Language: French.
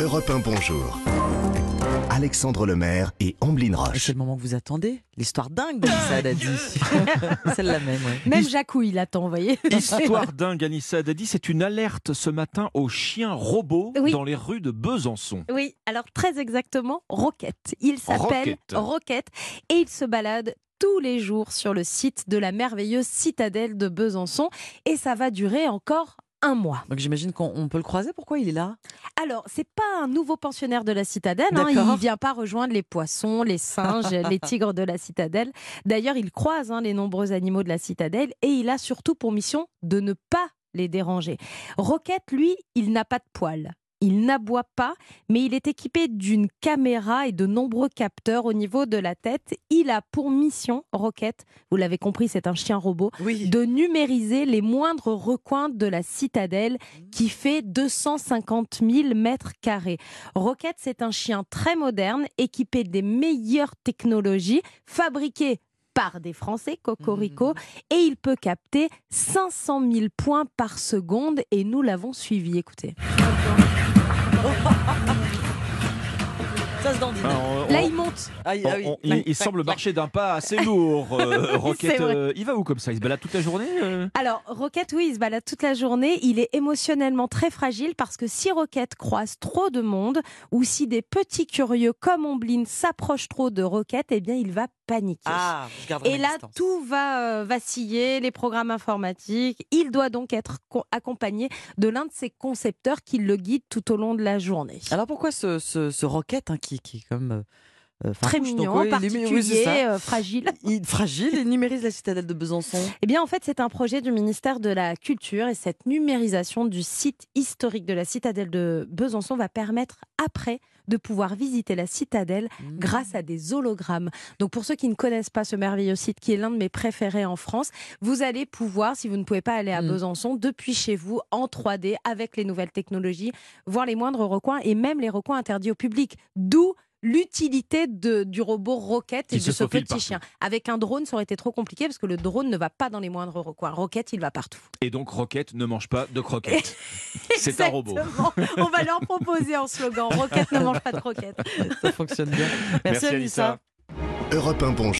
Europe 1 Bonjour. Alexandre Lemaire et Amblin Roche. C'est le moment que vous attendez L'histoire dingue d'Anissa Haddadi. Celle-la même, ouais. Même Jacou, il attend, vous voyez. Histoire dingue, Anissa Haddadi, c'est une alerte ce matin aux chiens robots Oui. dans les rues de Besançon. Oui, alors très exactement, Roquette. Il s'appelle Roquette. Roquette et il se balade tous les jours sur le site de la merveilleuse citadelle de Besançon et ça va durer encore un mois. Donc j'imagine qu'on on peut le croiser. Pourquoi il est là? Alors, c'est pas un nouveau pensionnaire de la citadelle, hein, il vient pas rejoindre les poissons, les singes, les tigres de la citadelle. D'ailleurs, il croise hein, les nombreux animaux de la citadelle et il a surtout pour mission de ne pas les déranger. Roquette, lui, il n'a pas de poils. Il n'aboie pas, mais il est équipé d'une caméra et de nombreux capteurs au niveau de la tête. Il a pour mission, Roquette, vous l'avez compris, c'est un chien robot, Oui. de numériser les moindres recoins de la citadelle qui fait 250 000 mètres carrés. Rocket, c'est un chien très moderne, équipé des meilleures technologies, fabriqué par des Français, Cocorico, et il peut capter 500 000 points par seconde, et nous l'avons suivi. Écoutez. Ça se dandine. Alors, on- Là, il monte. Ah, ah oui. on- il, semble marcher d'un pas assez lourd, euh, Rocket. Euh, il va où comme ça? Il se balade toute la journée euh? Alors, Rocket, oui, il se balade toute la journée. Il est émotionnellement très fragile parce que si Rocket croise trop de monde ou si des petits curieux comme Omblin s'approchent trop de Rocket, eh bien, il va paniquer. Ah, je Et là, distance. tout va euh, vaciller, les programmes informatiques. Il doit donc être co- accompagné de l'un de ses concepteurs qui le guide tout au long de la journée. Alors pourquoi ce, ce, ce roquette hein, qui, qui est comme euh, euh, Très donc, mignon, ouais, il oui, c'est particulier, euh, fragile. Il fragile et numérise la citadelle de Besançon. Eh bien, en fait, c'est un projet du ministère de la Culture et cette numérisation du site historique de la citadelle de Besançon va permettre après de pouvoir visiter la citadelle Mmh. grâce à des hologrammes. Donc pour ceux qui ne connaissent pas ce merveilleux site qui est l'un de mes préférés en France, vous allez pouvoir, si vous ne pouvez pas aller à Mm. Besançon, depuis chez vous en 3D avec les nouvelles technologies, voir les moindres recoins et même les recoins interdits au public. D'où l'utilité de- du robot Rocket et de ce petit partout. chien. Avec un drone, ça aurait été trop compliqué parce que le drone ne va pas dans les moindres recoins. Rocket, il va partout. Et donc Rocket ne mange pas de croquettes. C'est un robot. On va leur proposer en slogan Rocket ne mange pas de croquettes. Ça fonctionne bien. Merci, Merci, Anissa. Anissa. Europe 1 Bonjour.